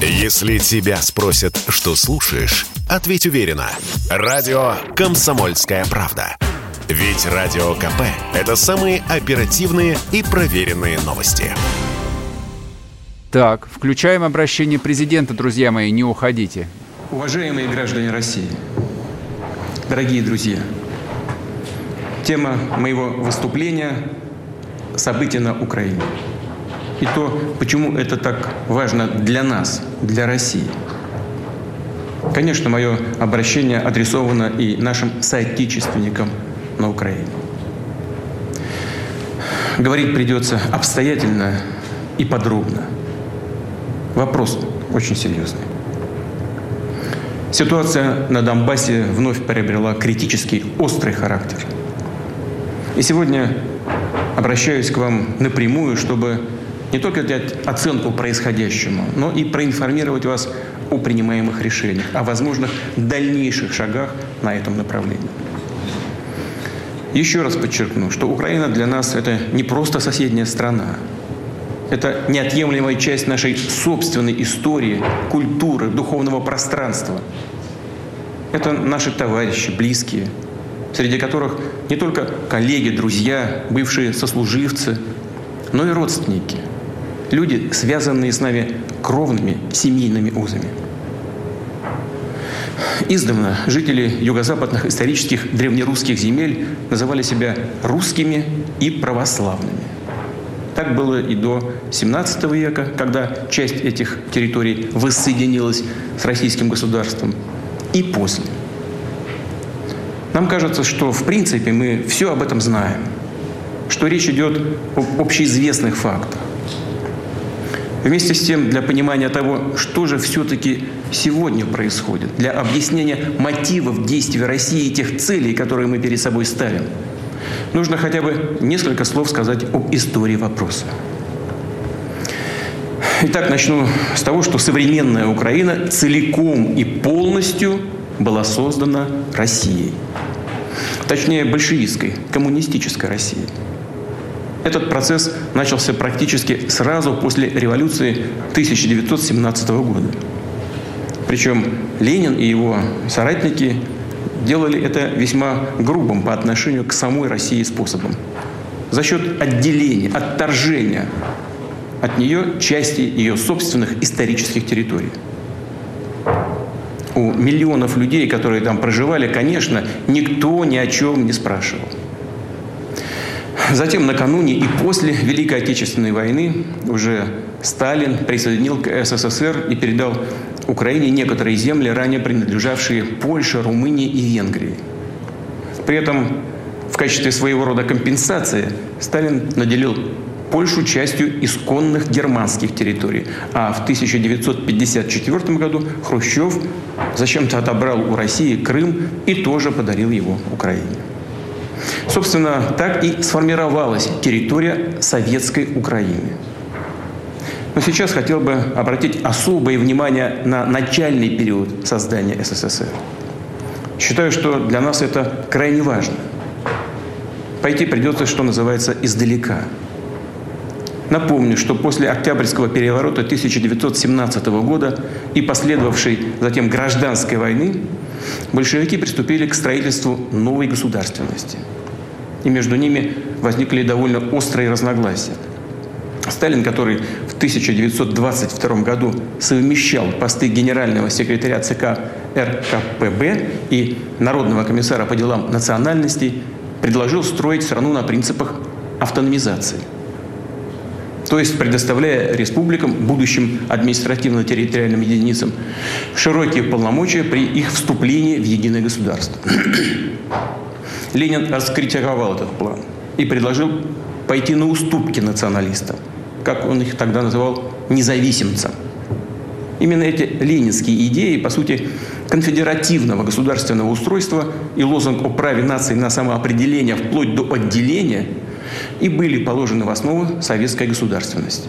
Если тебя спросят, что слушаешь, ответь уверенно. Радио «Комсомольская правда». Ведь Радио КП – это самые оперативные и проверенные новости. Так, включаем обращение президента, друзья мои, не уходите. Уважаемые граждане России, дорогие друзья, тема моего выступления – события на Украине. И то, почему это так важно для нас, для России. Конечно, мое обращение адресовано и нашим соотечественникам – на Украине. Говорить придется обстоятельно и подробно. Вопрос очень серьезный. Ситуация на Донбассе вновь приобрела критический, острый характер. И сегодня обращаюсь к вам напрямую, чтобы не только дать оценку происходящему, но и проинформировать вас о принимаемых решениях, о возможных дальнейших шагах на этом направлении. Еще раз подчеркну, что Украина для нас это не просто соседняя страна. Это неотъемлемая часть нашей собственной истории, культуры, духовного пространства. Это наши товарищи, близкие, среди которых не только коллеги, друзья, бывшие сослуживцы, но и родственники. Люди, связанные с нами кровными семейными узами. Издавна жители юго-западных исторических древнерусских земель называли себя русскими и православными. Так было и до 17 века, когда часть этих территорий воссоединилась с российским государством, и после. Нам кажется, что в принципе мы все об этом знаем, что речь идет об общеизвестных фактах. Вместе с тем, для понимания того, что же все-таки сегодня происходит, для объяснения мотивов действий России и тех целей, которые мы перед собой ставим, нужно хотя бы несколько слов сказать об истории вопроса. Итак, начну с того, что современная Украина целиком и полностью была создана Россией. Точнее, большевистской, коммунистической Россией. Этот процесс начался практически сразу после революции 1917 года. Причем Ленин и его соратники делали это весьма грубым по отношению к самой России способом. За счет отделения, отторжения от нее части ее собственных исторических территорий. У миллионов людей, которые там проживали, конечно, никто ни о чем не спрашивал. Затем накануне и после Великой Отечественной войны уже Сталин присоединил к СССР и передал Украине некоторые земли, ранее принадлежавшие Польше, Румынии и Венгрии. При этом в качестве своего рода компенсации Сталин наделил Польшу частью исконных германских территорий. А в 1954 году Хрущев зачем-то отобрал у России Крым и тоже подарил его Украине. Собственно, так и сформировалась территория советской Украины. Но сейчас хотел бы обратить особое внимание на начальный период создания СССР. Считаю, что для нас это крайне важно. Пойти придется, что называется, издалека. Напомню, что после Октябрьского переворота 1917 года и последовавшей затем гражданской войны большевики приступили к строительству новой государственности – и между ними возникли довольно острые разногласия. Сталин, который в 1922 году совмещал посты генерального секретаря ЦК РКПБ и Народного комиссара по делам национальностей, предложил строить страну на принципах автономизации. То есть предоставляя республикам, будущим административно-территориальным единицам, широкие полномочия при их вступлении в единое государство. Ленин раскритиковал этот план и предложил пойти на уступки националистам, как он их тогда называл, независимцам. Именно эти ленинские идеи, по сути, конфедеративного государственного устройства и лозунг о праве нации на самоопределение вплоть до отделения и были положены в основу советской государственности.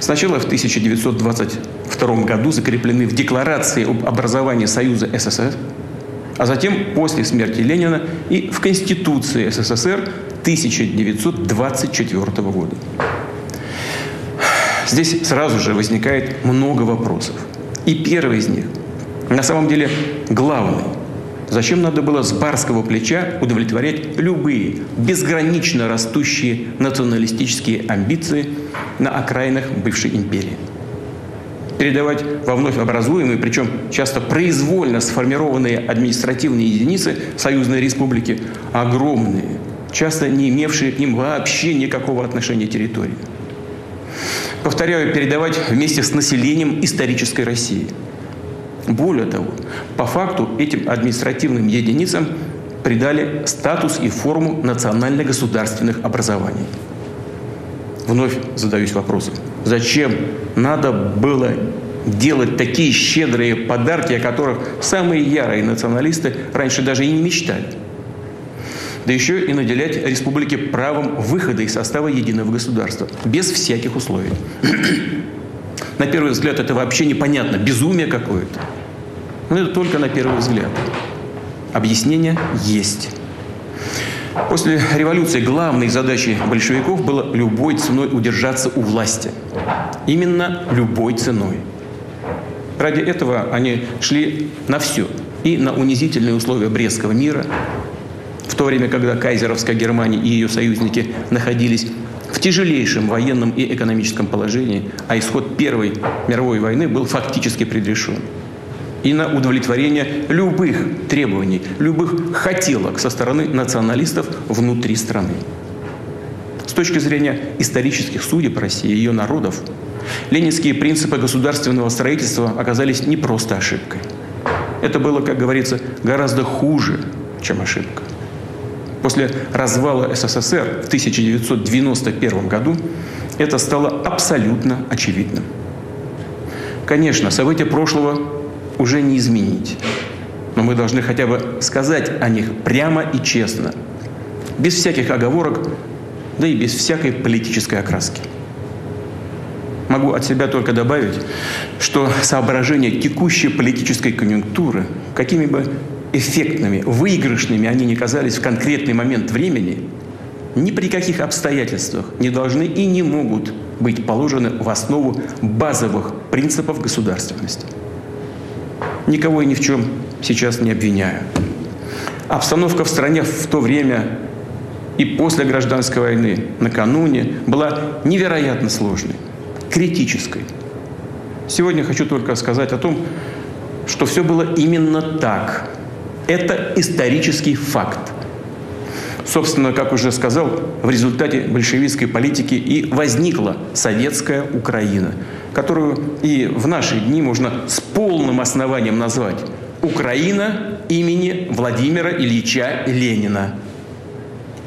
Сначала в 1922 году закреплены в Декларации об образовании Союза СССР а затем после смерти Ленина и в Конституции СССР 1924 года. Здесь сразу же возникает много вопросов. И первый из них, на самом деле главный. Зачем надо было с барского плеча удовлетворять любые безгранично растущие националистические амбиции на окраинах бывшей империи? Передавать во вновь образуемые, причем часто произвольно сформированные административные единицы Союзной Республики огромные, часто не имевшие к ним вообще никакого отношения территории. Повторяю, передавать вместе с населением исторической России – более того, по факту этим административным единицам придали статус и форму национально-государственных образований. Вновь задаюсь вопросом, зачем надо было делать такие щедрые подарки, о которых самые ярые националисты раньше даже и не мечтали? Да еще и наделять республики правом выхода из состава единого государства, без всяких условий. На первый взгляд это вообще непонятно, безумие какое-то. Но это только на первый взгляд. Объяснение есть. После революции главной задачей большевиков было любой ценой удержаться у власти. Именно любой ценой. Ради этого они шли на все. И на унизительные условия Брестского мира, в то время, когда кайзеровская Германия и ее союзники находились в тяжелейшем военном и экономическом положении, а исход Первой мировой войны был фактически предрешен и на удовлетворение любых требований, любых хотелок со стороны националистов внутри страны. С точки зрения исторических судеб России и ее народов, ленинские принципы государственного строительства оказались не просто ошибкой. Это было, как говорится, гораздо хуже, чем ошибка. После развала СССР в 1991 году это стало абсолютно очевидным. Конечно, события прошлого уже не изменить. Но мы должны хотя бы сказать о них прямо и честно, без всяких оговорок, да и без всякой политической окраски. Могу от себя только добавить, что соображения текущей политической конъюнктуры, какими бы эффектными, выигрышными они ни казались в конкретный момент времени, ни при каких обстоятельствах не должны и не могут быть положены в основу базовых принципов государственности – никого и ни в чем сейчас не обвиняю. Обстановка в стране в то время и после гражданской войны, накануне, была невероятно сложной, критической. Сегодня хочу только сказать о том, что все было именно так. Это исторический факт. Собственно, как уже сказал, в результате большевистской политики и возникла советская Украина – которую и в наши дни можно с полным основанием назвать «Украина имени Владимира Ильича Ленина».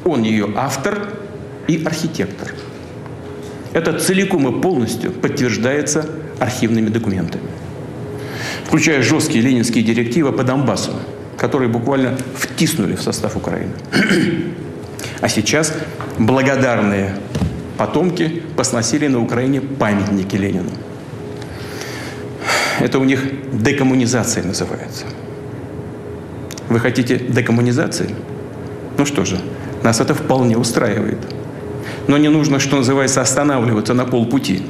Он ее автор и архитектор. Это целиком и полностью подтверждается архивными документами, включая жесткие ленинские директивы по Донбассу, которые буквально втиснули в состав Украины. А сейчас благодарные потомки посносили на Украине памятники Ленину. Это у них декоммунизация называется. Вы хотите декоммунизации? Ну что же, нас это вполне устраивает. Но не нужно, что называется, останавливаться на полпути.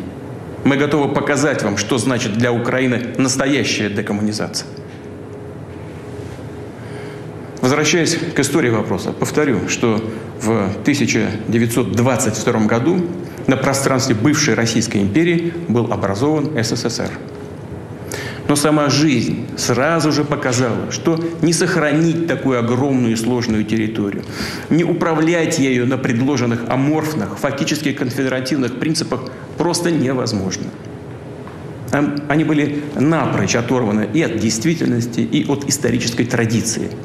Мы готовы показать вам, что значит для Украины настоящая декоммунизация. Возвращаясь к истории вопроса, повторю, что в 1922 году на пространстве бывшей Российской империи был образован СССР. Но сама жизнь сразу же показала, что не сохранить такую огромную и сложную территорию, не управлять ею на предложенных аморфных, фактически конфедеративных принципах просто невозможно. Они были напрочь оторваны и от действительности, и от исторической традиции –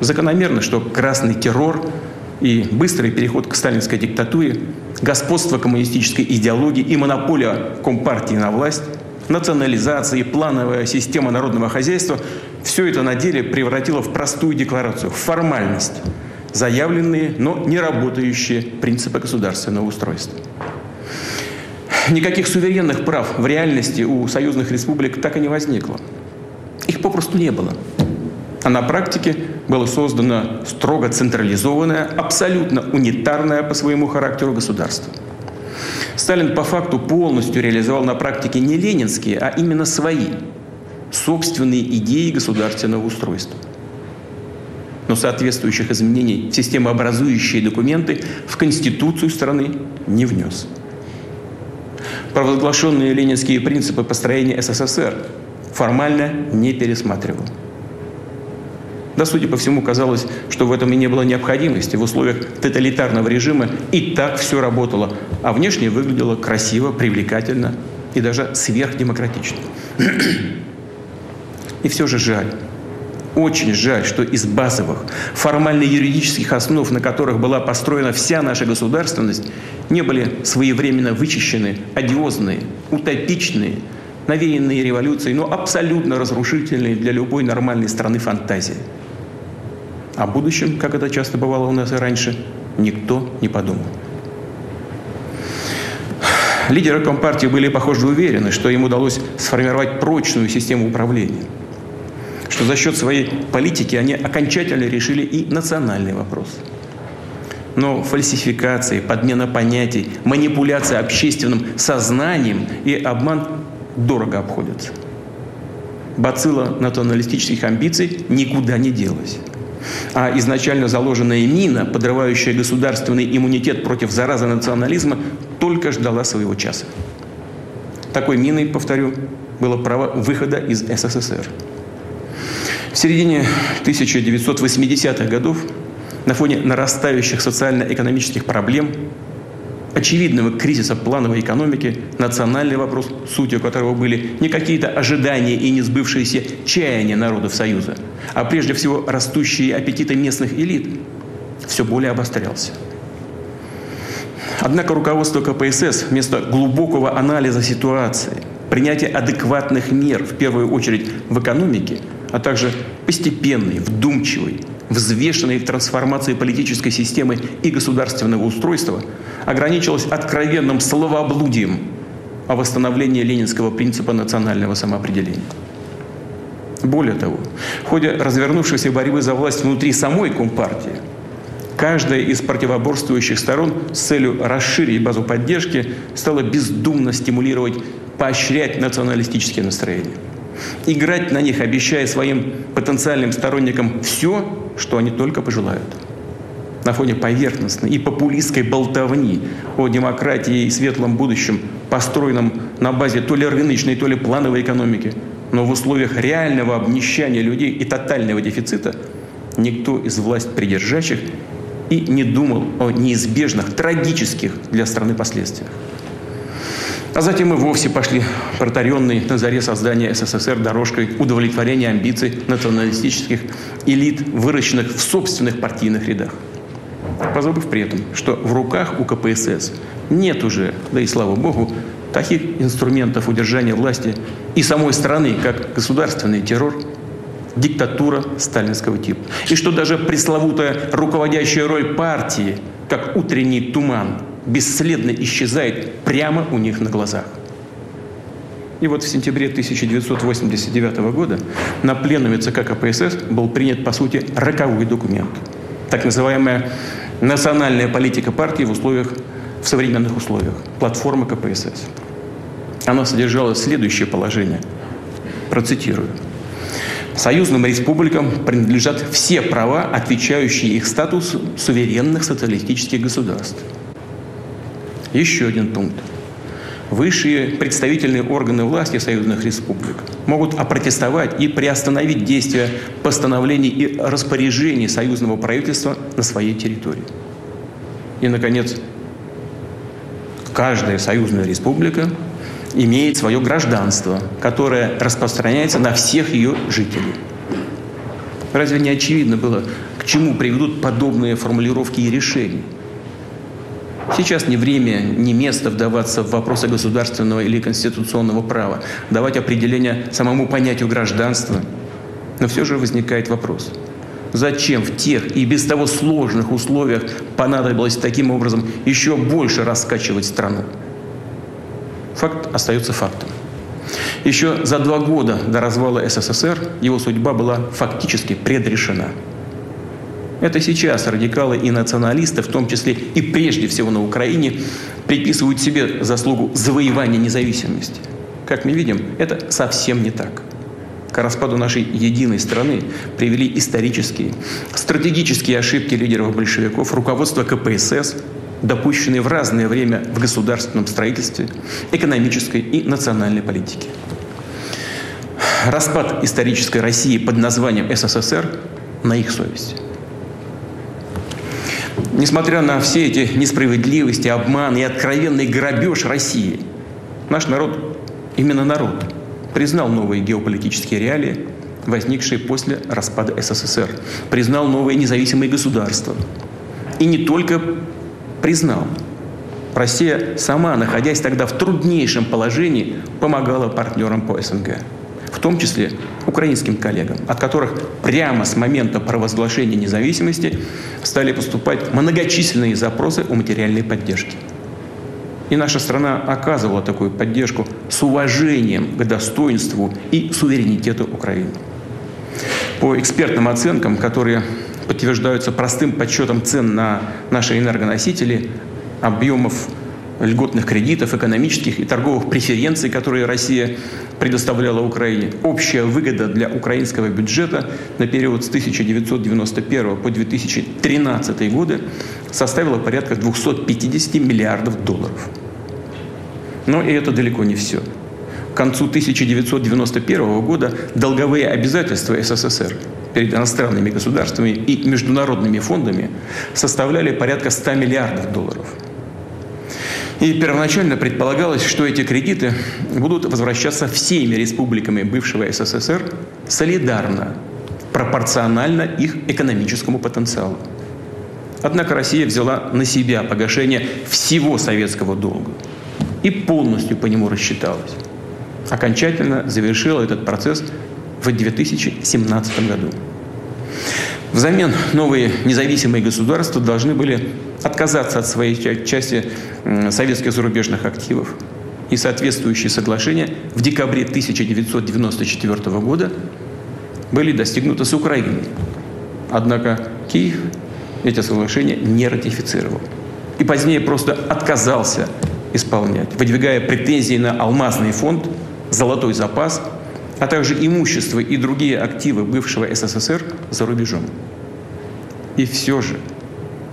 Закономерно, что красный террор и быстрый переход к сталинской диктатуре, господство коммунистической идеологии и монополия Компартии на власть, национализация и плановая система народного хозяйства – все это на деле превратило в простую декларацию, в формальность, заявленные, но не работающие принципы государственного устройства. Никаких суверенных прав в реальности у союзных республик так и не возникло. Их попросту не было. А на практике было создано строго централизованное, абсолютно унитарное по своему характеру государство. Сталин по факту полностью реализовал на практике не ленинские, а именно свои, собственные идеи государственного устройства. Но соответствующих изменений в системообразующие документы в Конституцию страны не внес. Провозглашенные ленинские принципы построения СССР формально не пересматривал. Да, судя по всему, казалось, что в этом и не было необходимости. В условиях тоталитарного режима и так все работало, а внешне выглядело красиво, привлекательно и даже сверхдемократично. И все же жаль. Очень жаль, что из базовых, формально-юридических основ, на которых была построена вся наша государственность, не были своевременно вычищены одиозные, утопичные, навеянные революцией, но абсолютно разрушительные для любой нормальной страны фантазии. О будущем, как это часто бывало у нас и раньше, никто не подумал. Лидеры Компартии были, похоже, уверены, что им удалось сформировать прочную систему управления, что за счет своей политики они окончательно решили и национальный вопрос. Но фальсификации, подмена понятий, манипуляция общественным сознанием и обман дорого обходятся. Бацилла националистических амбиций никуда не делась а изначально заложенная мина, подрывающая государственный иммунитет против заразы национализма, только ждала своего часа. Такой миной, повторю, было право выхода из СССР. В середине 1980-х годов на фоне нарастающих социально-экономических проблем очевидного кризиса плановой экономики, национальный вопрос, сутью которого были не какие-то ожидания и не сбывшиеся чаяния народов Союза, а прежде всего растущие аппетиты местных элит, все более обострялся. Однако руководство КПСС вместо глубокого анализа ситуации, принятия адекватных мер, в первую очередь в экономике, а также постепенной, вдумчивой, взвешенной трансформации политической системы и государственного устройства, ограничилась откровенным словоблудием о восстановлении ленинского принципа национального самоопределения. Более того, в ходе развернувшейся борьбы за власть внутри самой Компартии, каждая из противоборствующих сторон с целью расширить базу поддержки стала бездумно стимулировать, поощрять националистические настроения играть на них, обещая своим потенциальным сторонникам все, что они только пожелают. На фоне поверхностной и популистской болтовни о демократии и светлом будущем, построенном на базе то ли рыночной, то ли плановой экономики, но в условиях реального обнищания людей и тотального дефицита, никто из власть придержащих и не думал о неизбежных, трагических для страны последствиях. А затем и вовсе пошли протаренные на заре создания СССР дорожкой удовлетворения амбиций националистических элит, выращенных в собственных партийных рядах. Позабыв при этом, что в руках у КПСС нет уже, да и слава богу, таких инструментов удержания власти и самой страны, как государственный террор, диктатура сталинского типа. И что даже пресловутая руководящая роль партии, как утренний туман, бесследно исчезает прямо у них на глазах. И вот в сентябре 1989 года на пленуме ЦК КПСС был принят, по сути, роковой документ. Так называемая национальная политика партии в условиях, в современных условиях. Платформа КПСС. Она содержала следующее положение. Процитирую. Союзным республикам принадлежат все права, отвечающие их статусу суверенных социалистических государств – еще один пункт. Высшие представительные органы власти союзных республик могут опротестовать и приостановить действия постановлений и распоряжений союзного правительства на своей территории. И, наконец, каждая союзная республика имеет свое гражданство, которое распространяется на всех ее жителей. Разве не очевидно было, к чему приведут подобные формулировки и решения? Сейчас не время, не место вдаваться в вопросы государственного или конституционного права, давать определение самому понятию гражданства. Но все же возникает вопрос. Зачем в тех и без того сложных условиях понадобилось таким образом еще больше раскачивать страну? Факт остается фактом. Еще за два года до развала СССР его судьба была фактически предрешена. Это сейчас радикалы и националисты, в том числе и прежде всего на Украине, приписывают себе заслугу завоевания независимости. Как мы видим, это совсем не так. К распаду нашей единой страны привели исторические, стратегические ошибки лидеров большевиков, руководства КПСС, допущенные в разное время в государственном строительстве, экономической и национальной политике. Распад исторической России под названием СССР на их совесть. Несмотря на все эти несправедливости, обман и откровенный грабеж России, наш народ, именно народ, признал новые геополитические реалии, возникшие после распада СССР, признал новые независимые государства. И не только признал. Россия сама, находясь тогда в труднейшем положении, помогала партнерам по СНГ в том числе украинским коллегам, от которых прямо с момента провозглашения независимости стали поступать многочисленные запросы о материальной поддержке. И наша страна оказывала такую поддержку с уважением к достоинству и суверенитету Украины. По экспертным оценкам, которые подтверждаются простым подсчетом цен на наши энергоносители, объемов льготных кредитов, экономических и торговых преференций, которые Россия предоставляла Украине. Общая выгода для украинского бюджета на период с 1991 по 2013 годы составила порядка 250 миллиардов долларов. Но и это далеко не все. К концу 1991 года долговые обязательства СССР перед иностранными государствами и международными фондами составляли порядка 100 миллиардов долларов – и первоначально предполагалось, что эти кредиты будут возвращаться всеми республиками бывшего СССР солидарно, пропорционально их экономическому потенциалу. Однако Россия взяла на себя погашение всего советского долга и полностью по нему рассчиталась. Окончательно завершила этот процесс в 2017 году. Взамен новые независимые государства должны были отказаться от своей части советских зарубежных активов. И соответствующие соглашения в декабре 1994 года были достигнуты с Украиной. Однако Киев эти соглашения не ратифицировал. И позднее просто отказался исполнять, выдвигая претензии на алмазный фонд, золотой запас – а также имущество и другие активы бывшего СССР за рубежом. И все же,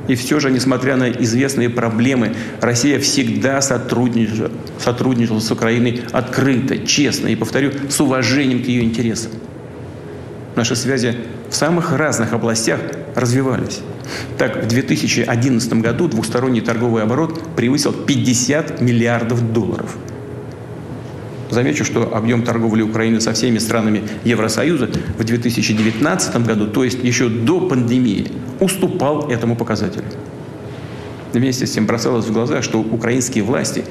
и все же, несмотря на известные проблемы, Россия всегда сотрудничала, сотрудничала с Украиной открыто, честно и, повторю, с уважением к ее интересам. Наши связи в самых разных областях развивались. Так, в 2011 году двусторонний торговый оборот превысил 50 миллиардов долларов – Замечу, что объем торговли Украины со всеми странами Евросоюза в 2019 году, то есть еще до пандемии, уступал этому показателю. Вместе с тем бросалось в глаза, что украинские власти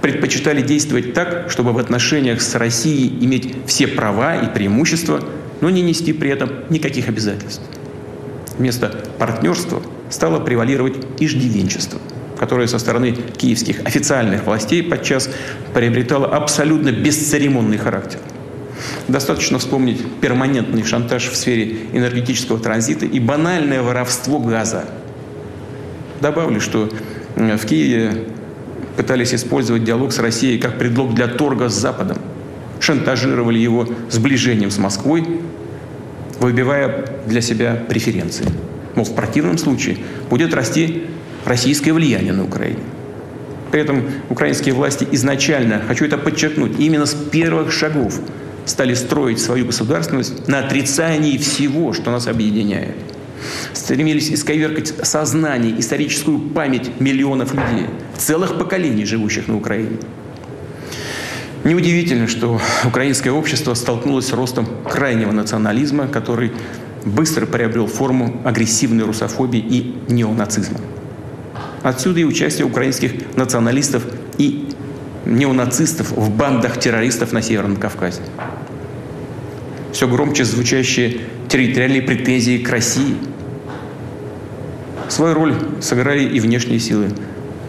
предпочитали действовать так, чтобы в отношениях с Россией иметь все права и преимущества, но не нести при этом никаких обязательств. Вместо партнерства стало превалировать иждивенчество – которое со стороны киевских официальных властей подчас приобретало абсолютно бесцеремонный характер. Достаточно вспомнить перманентный шантаж в сфере энергетического транзита и банальное воровство газа. Добавлю, что в Киеве пытались использовать диалог с Россией как предлог для торга с Западом. Шантажировали его сближением с Москвой, выбивая для себя преференции. Мол, в противном случае будет расти российское влияние на Украине. При этом украинские власти изначально, хочу это подчеркнуть, именно с первых шагов стали строить свою государственность на отрицании всего, что нас объединяет. Стремились исковеркать сознание, историческую память миллионов людей, целых поколений, живущих на Украине. Неудивительно, что украинское общество столкнулось с ростом крайнего национализма, который быстро приобрел форму агрессивной русофобии и неонацизма. Отсюда и участие украинских националистов и неонацистов в бандах террористов на Северном Кавказе. Все громче звучащие территориальные претензии к России. Свою роль сыграли и внешние силы,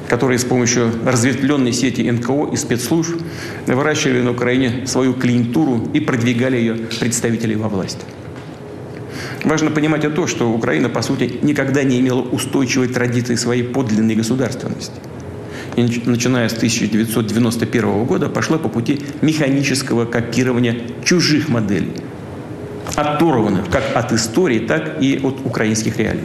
которые с помощью разветвленной сети НКО и спецслужб выращивали на Украине свою клиентуру и продвигали ее представителей во власть. Важно понимать и то, что Украина, по сути, никогда не имела устойчивой традиции своей подлинной государственности. И начиная с 1991 года пошла по пути механического копирования чужих моделей, оторванных как от истории, так и от украинских реалий.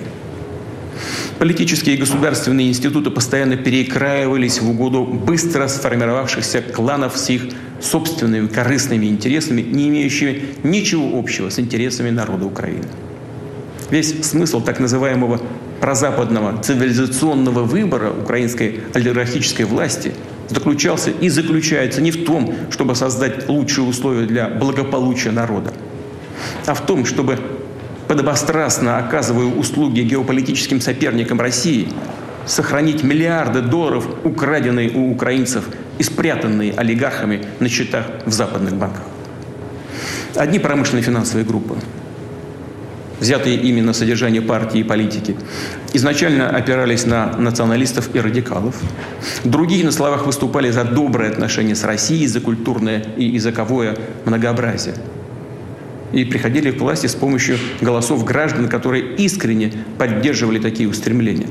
Политические и государственные институты постоянно перекраивались в угоду быстро сформировавшихся кланов с их собственными корыстными интересами, не имеющими ничего общего с интересами народа Украины. Весь смысл так называемого прозападного цивилизационного выбора украинской олигархической власти заключался и заключается не в том, чтобы создать лучшие условия для благополучия народа, а в том, чтобы подобострастно оказывая услуги геополитическим соперникам России, сохранить миллиарды долларов, украденные у украинцев и спрятанные олигархами на счетах в западных банках. Одни промышленные финансовые группы, взятые именно содержание партии и политики, изначально опирались на националистов и радикалов. Другие на словах выступали за добрые отношения с Россией, за культурное и языковое многообразие – и приходили к власти с помощью голосов граждан, которые искренне поддерживали такие устремления,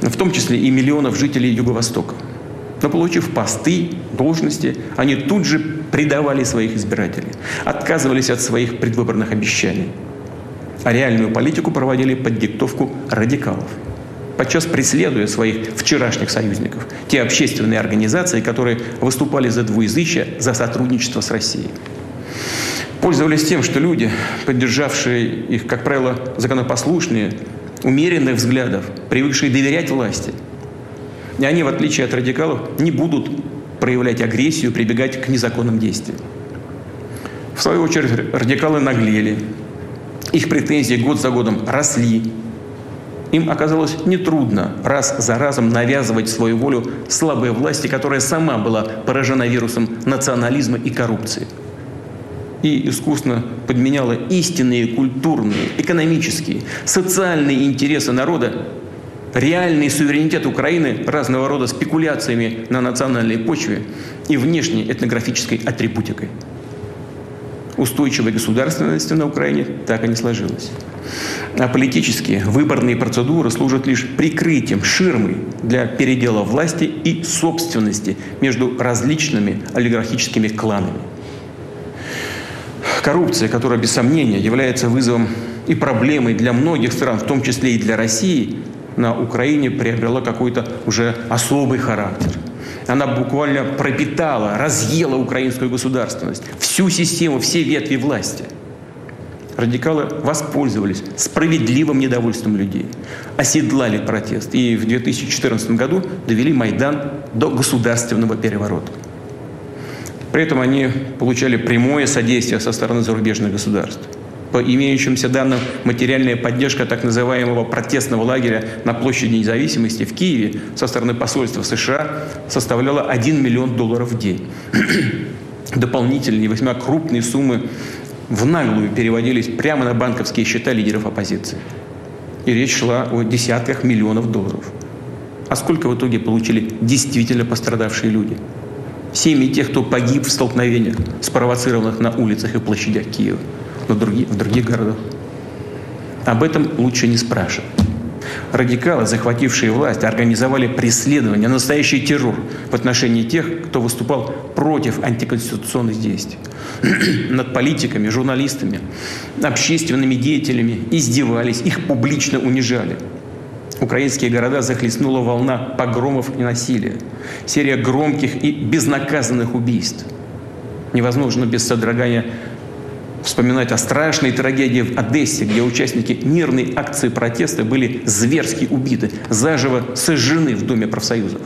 в том числе и миллионов жителей Юго-Востока. Но получив посты, должности, они тут же предавали своих избирателей, отказывались от своих предвыборных обещаний, а реальную политику проводили под диктовку радикалов подчас преследуя своих вчерашних союзников, те общественные организации, которые выступали за двуязычие, за сотрудничество с Россией пользовались тем, что люди, поддержавшие их, как правило, законопослушные, умеренных взглядов, привыкшие доверять власти, и они, в отличие от радикалов, не будут проявлять агрессию, прибегать к незаконным действиям. В свою очередь, радикалы наглели. Их претензии год за годом росли. Им оказалось нетрудно раз за разом навязывать свою волю слабой власти, которая сама была поражена вирусом национализма и коррупции – и искусно подменяла истинные культурные, экономические, социальные интересы народа, реальный суверенитет Украины разного рода спекуляциями на национальной почве и внешней этнографической атрибутикой. Устойчивой государственности на Украине так и не сложилось. А политические выборные процедуры служат лишь прикрытием, ширмой для передела власти и собственности между различными олигархическими кланами – Коррупция, которая без сомнения является вызовом и проблемой для многих стран, в том числе и для России, на Украине приобрела какой-то уже особый характер. Она буквально пропитала, разъела украинскую государственность, всю систему, все ветви власти. Радикалы воспользовались справедливым недовольством людей, оседлали протест и в 2014 году довели Майдан до государственного переворота. При этом они получали прямое содействие со стороны зарубежных государств. По имеющимся данным, материальная поддержка так называемого протестного лагеря на площади независимости в Киеве со стороны посольства США составляла 1 миллион долларов в день. Дополнительные весьма крупные суммы в наглую переводились прямо на банковские счета лидеров оппозиции. И речь шла о десятках миллионов долларов. А сколько в итоге получили действительно пострадавшие люди – семьи тех, кто погиб в столкновениях, спровоцированных на улицах и площадях Киева, но других, в других городах. Об этом лучше не спрашивать. Радикалы, захватившие власть, организовали преследование, настоящий террор в отношении тех, кто выступал против антиконституционных действий. Над политиками, журналистами, общественными деятелями издевались, их публично унижали – Украинские города захлестнула волна погромов и насилия. Серия громких и безнаказанных убийств. Невозможно без содрогания вспоминать о страшной трагедии в Одессе, где участники мирной акции протеста были зверски убиты, заживо сожжены в Доме профсоюзов.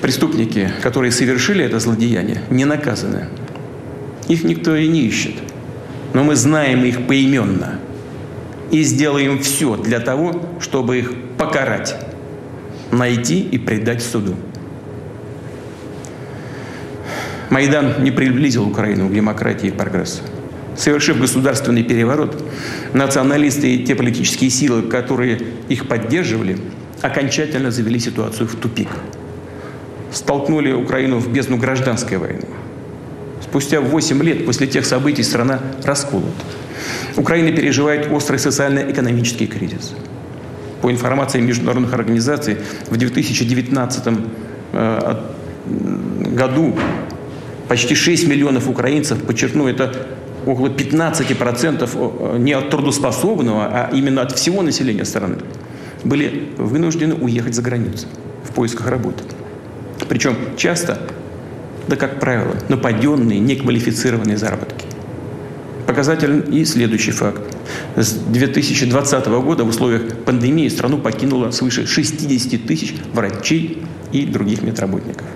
Преступники, которые совершили это злодеяние, не наказаны. Их никто и не ищет. Но мы знаем их поименно – и сделаем все для того, чтобы их покарать, найти и предать суду. Майдан не приблизил Украину к демократии и прогрессу. Совершив государственный переворот, националисты и те политические силы, которые их поддерживали, окончательно завели ситуацию в тупик. Столкнули Украину в бездну гражданской войны. Спустя 8 лет после тех событий страна расколота. Украина переживает острый социально-экономический кризис. По информации международных организаций, в 2019 э, году почти 6 миллионов украинцев, подчеркну, это около 15% не от трудоспособного, а именно от всего населения страны, были вынуждены уехать за границу в поисках работы. Причем часто, да как правило, нападенные, неквалифицированные заработки. Показателен и следующий факт. С 2020 года в условиях пандемии страну покинуло свыше 60 тысяч врачей и других медработников.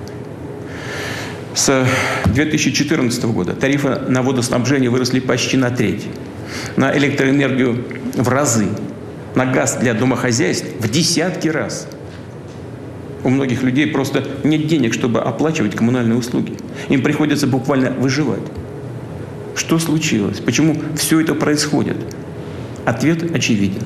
С 2014 года тарифы на водоснабжение выросли почти на треть, на электроэнергию в разы, на газ для домохозяйств в десятки раз. У многих людей просто нет денег, чтобы оплачивать коммунальные услуги. Им приходится буквально выживать. Что случилось? Почему все это происходит? Ответ очевиден.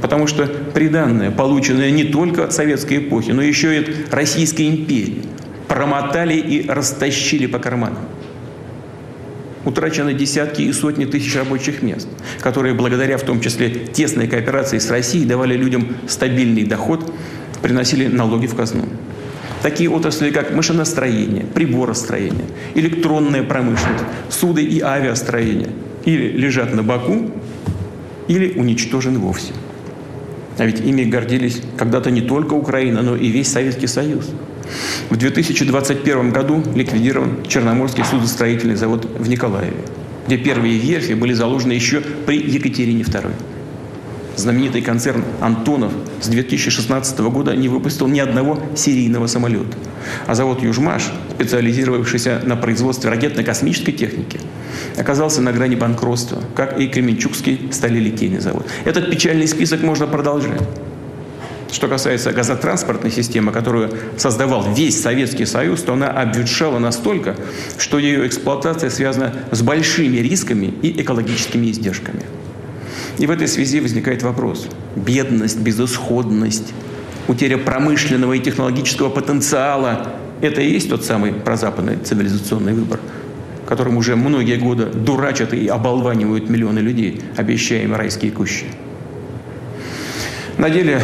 Потому что приданное, полученное не только от советской эпохи, но еще и от Российской империи – промотали и растащили по карманам. Утрачены десятки и сотни тысяч рабочих мест, которые благодаря в том числе тесной кооперации с Россией давали людям стабильный доход, приносили налоги в казну. Такие отрасли, как машиностроение, приборостроение, электронная промышленность, суды и авиастроение или лежат на боку, или уничтожены вовсе. А ведь ими гордились когда-то не только Украина, но и весь Советский Союз. В 2021 году ликвидирован Черноморский судостроительный завод в Николаеве, где первые верфи были заложены еще при Екатерине II. Знаменитый концерн «Антонов» с 2016 года не выпустил ни одного серийного самолета. А завод «Южмаш», специализировавшийся на производстве ракетно-космической техники, оказался на грани банкротства, как и Кременчугский сталелитейный завод. Этот печальный список можно продолжать. Что касается газотранспортной системы, которую создавал весь Советский Союз, то она обветшала настолько, что ее эксплуатация связана с большими рисками и экологическими издержками. И в этой связи возникает вопрос. Бедность, безысходность, утеря промышленного и технологического потенциала – это и есть тот самый прозападный цивилизационный выбор, которым уже многие годы дурачат и оболванивают миллионы людей, обещая им райские кущи. На деле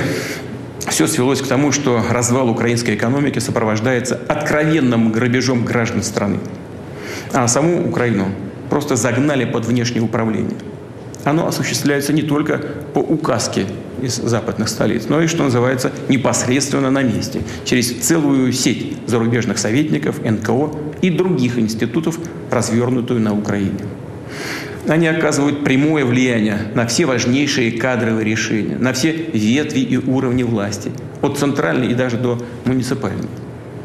все свелось к тому, что развал украинской экономики сопровождается откровенным грабежом граждан страны. А саму Украину просто загнали под внешнее управление. Оно осуществляется не только по указке из западных столиц, но и, что называется, непосредственно на месте, через целую сеть зарубежных советников, НКО и других институтов, развернутую на Украине. Они оказывают прямое влияние на все важнейшие кадровые решения, на все ветви и уровни власти, от центральной и даже до муниципальной,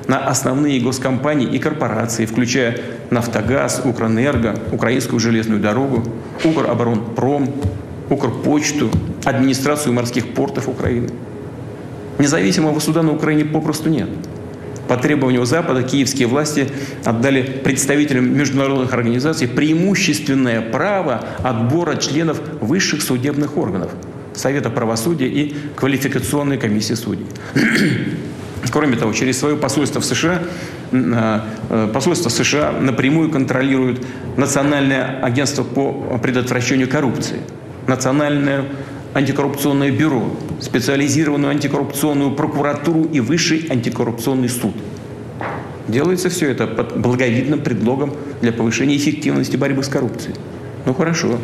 на основные госкомпании и корпорации, включая «Нафтогаз», «Укрэнерго», «Украинскую железную дорогу», «Укроборонпром», «Укрпочту», администрацию морских портов Украины. Независимого суда на Украине попросту нет – по требованию Запада киевские власти отдали представителям международных организаций преимущественное право отбора членов высших судебных органов Совета правосудия и квалификационной комиссии судей. Кроме того, через свое посольство в США э, э, посольство США напрямую контролирует Национальное агентство по предотвращению коррупции, Национальное антикоррупционное бюро, специализированную антикоррупционную прокуратуру и высший антикоррупционный суд. Делается все это под благовидным предлогом для повышения эффективности борьбы с коррупцией. Ну хорошо.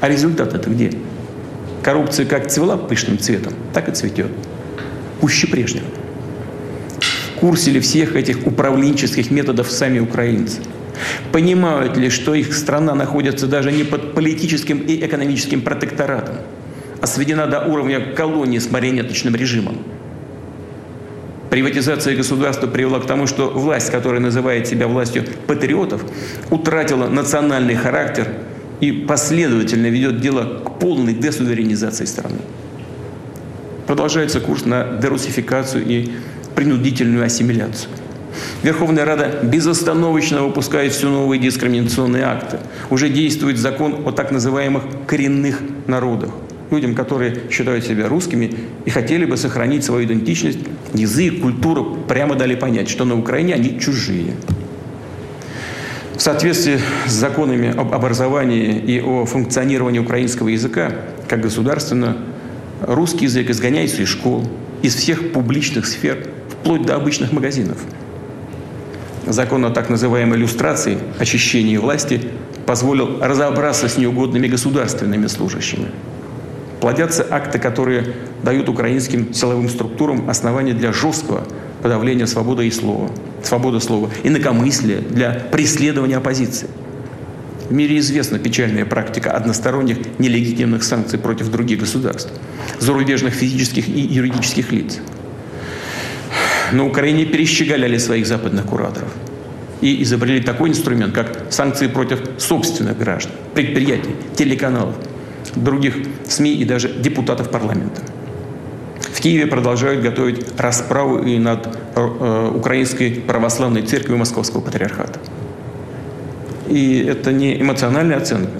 А результат это где? Коррупция как цвела пышным цветом, так и цветет. Пуще прежнего. В курсе ли всех этих управленческих методов сами украинцы? Понимают ли, что их страна находится даже не под политическим и экономическим протекторатом, а сведена до уровня колонии с марионеточным режимом? Приватизация государства привела к тому, что власть, которая называет себя властью патриотов, утратила национальный характер и последовательно ведет дело к полной десуверенизации страны. Продолжается курс на дерусификацию и принудительную ассимиляцию. Верховная Рада безостановочно выпускает все новые дискриминационные акты. Уже действует закон о так называемых коренных народах. Людям, которые считают себя русскими и хотели бы сохранить свою идентичность, язык, культуру, прямо дали понять, что на Украине они чужие. В соответствии с законами об образовании и о функционировании украинского языка как государственного, русский язык изгоняется из школ, из всех публичных сфер, вплоть до обычных магазинов. Закон о так называемой иллюстрации, очищении власти, позволил разобраться с неугодными государственными служащими. Плодятся акты, которые дают украинским силовым структурам основания для жесткого подавления свободы и слова, свободы слова, инакомыслия, для преследования оппозиции. В мире известна печальная практика односторонних нелегитимных санкций против других государств, зарубежных физических и юридических лиц. На Украине перещеголяли своих западных кураторов и изобрели такой инструмент, как санкции против собственных граждан, предприятий, телеканалов, других СМИ и даже депутатов парламента. В Киеве продолжают готовить расправу и над э, Украинской православной церковью Московского патриархата. И это не эмоциональная оценка.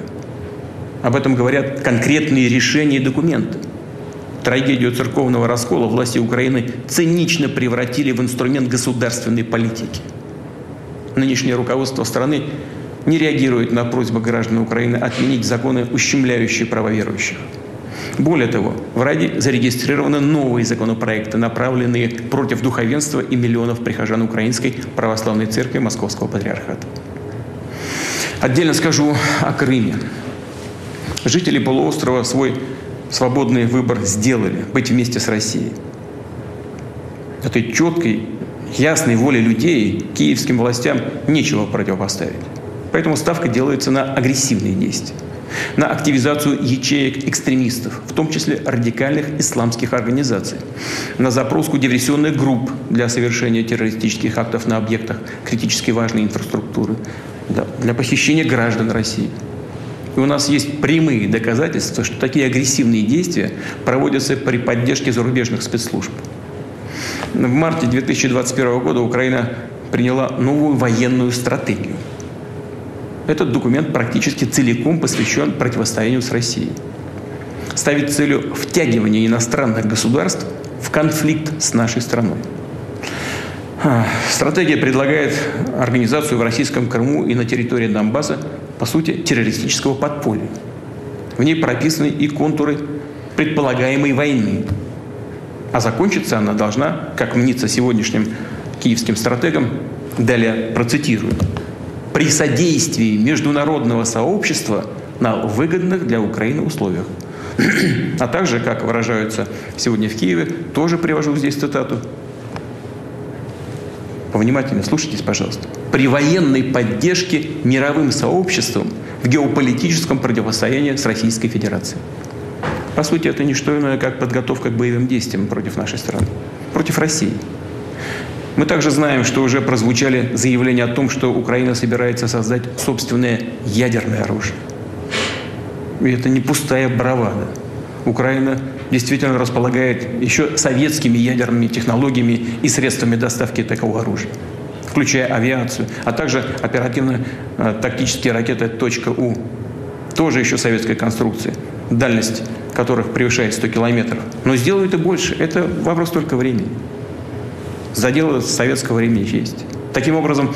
Об этом говорят конкретные решения и документы. Трагедию церковного раскола власти Украины цинично превратили в инструмент государственной политики. Нынешнее руководство страны не реагирует на просьбы граждан Украины отменить законы, ущемляющие права верующих. Более того, в Раде зарегистрированы новые законопроекты, направленные против духовенства и миллионов прихожан Украинской Православной Церкви Московского Патриархата. Отдельно скажу о Крыме. Жители полуострова свой свободный выбор сделали – быть вместе с Россией. Этой четкой, ясной воле людей киевским властям нечего противопоставить. Поэтому ставка делается на агрессивные действия на активизацию ячеек экстремистов, в том числе радикальных исламских организаций, на запруску диверсионных групп для совершения террористических актов на объектах критически важной инфраструктуры, для похищения граждан России. И у нас есть прямые доказательства, что такие агрессивные действия проводятся при поддержке зарубежных спецслужб. В марте 2021 года Украина приняла новую военную стратегию – этот документ практически целиком посвящен противостоянию с Россией. Ставит целью втягивания иностранных государств в конфликт с нашей страной. Стратегия предлагает организацию в российском Крыму и на территории Донбасса, по сути, террористического подполья. В ней прописаны и контуры предполагаемой войны. А закончиться она должна, как мнится сегодняшним киевским стратегам, далее процитирую, при содействии международного сообщества на выгодных для Украины условиях. А также, как выражаются сегодня в Киеве, тоже привожу здесь цитату. Повнимательнее слушайтесь, пожалуйста. При военной поддержке мировым сообществом в геополитическом противостоянии с Российской Федерацией. По сути, это не что иное, как подготовка к боевым действиям против нашей страны, против России. Мы также знаем, что уже прозвучали заявления о том, что Украина собирается создать собственное ядерное оружие. И это не пустая бравада. Украина действительно располагает еще советскими ядерными технологиями и средствами доставки такого оружия, включая авиацию, а также оперативно-тактические ракеты «У», тоже еще советской конструкции, дальность которых превышает 100 километров. Но сделают и больше. Это вопрос только времени заделы советского времени есть. Таким образом,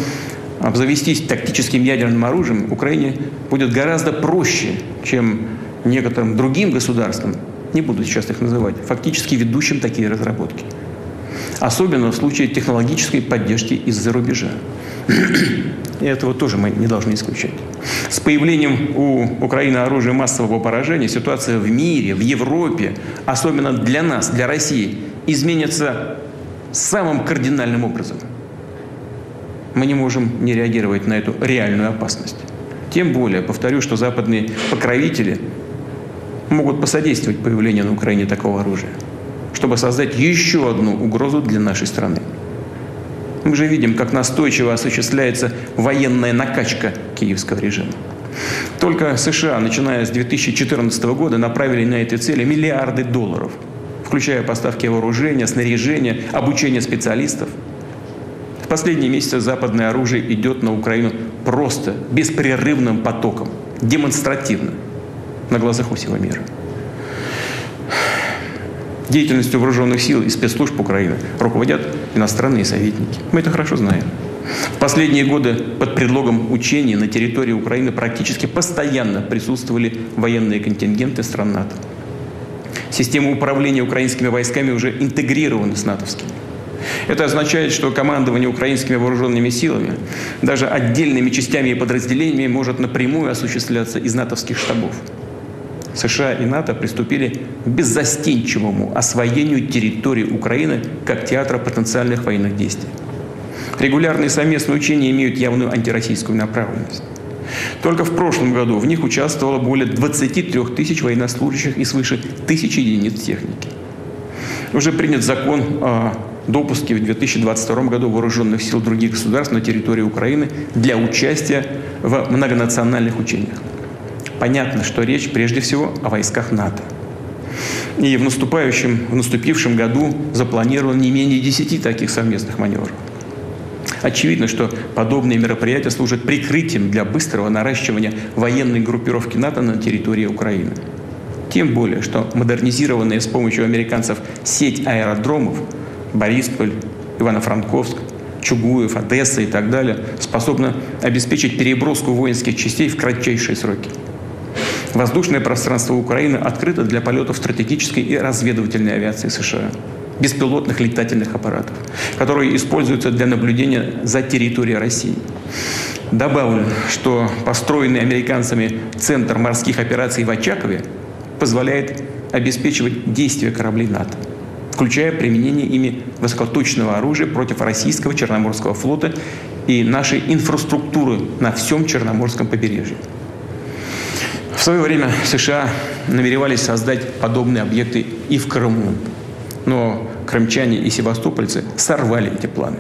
обзавестись тактическим ядерным оружием Украине будет гораздо проще, чем некоторым другим государствам, не буду сейчас их называть, фактически ведущим такие разработки. Особенно в случае технологической поддержки из-за рубежа. И этого тоже мы не должны исключать. С появлением у Украины оружия массового поражения ситуация в мире, в Европе, особенно для нас, для России, изменится самым кардинальным образом. Мы не можем не реагировать на эту реальную опасность. Тем более, повторю, что западные покровители могут посодействовать появлению на Украине такого оружия, чтобы создать еще одну угрозу для нашей страны. Мы же видим, как настойчиво осуществляется военная накачка киевского режима. Только США, начиная с 2014 года, направили на эти цели миллиарды долларов – включая поставки вооружения, снаряжения, обучение специалистов. В последние месяцы западное оружие идет на Украину просто беспрерывным потоком, демонстративно, на глазах у всего мира. Деятельностью вооруженных сил и спецслужб Украины руководят иностранные советники. Мы это хорошо знаем. В последние годы под предлогом учений на территории Украины практически постоянно присутствовали военные контингенты стран НАТО. Система управления украинскими войсками уже интегрирована с натовскими. Это означает, что командование украинскими вооруженными силами, даже отдельными частями и подразделениями, может напрямую осуществляться из натовских штабов. США и НАТО приступили к беззастенчивому освоению территории Украины как театра потенциальных военных действий. Регулярные совместные учения имеют явную антироссийскую направленность. Только в прошлом году в них участвовало более 23 тысяч военнослужащих и свыше тысячи единиц техники. Уже принят закон о допуске в 2022 году вооруженных сил других государств на территории Украины для участия в многонациональных учениях. Понятно, что речь прежде всего о войсках НАТО. И в наступающем, в наступившем году запланировано не менее 10 таких совместных маневров. Очевидно, что подобные мероприятия служат прикрытием для быстрого наращивания военной группировки НАТО на территории Украины. Тем более, что модернизированная с помощью американцев сеть аэродромов Борисполь, Ивано-Франковск, Чугуев, Одесса и так далее способна обеспечить переброску воинских частей в кратчайшие сроки. Воздушное пространство Украины открыто для полетов стратегической и разведывательной авиации США, беспилотных летательных аппаратов, которые используются для наблюдения за территорией России. Добавлю, что построенный американцами Центр морских операций в Очакове позволяет обеспечивать действия кораблей НАТО включая применение ими высокоточного оружия против российского Черноморского флота и нашей инфраструктуры на всем Черноморском побережье. В свое время США намеревались создать подобные объекты и в Крыму. Но крымчане и севастопольцы сорвали эти планы.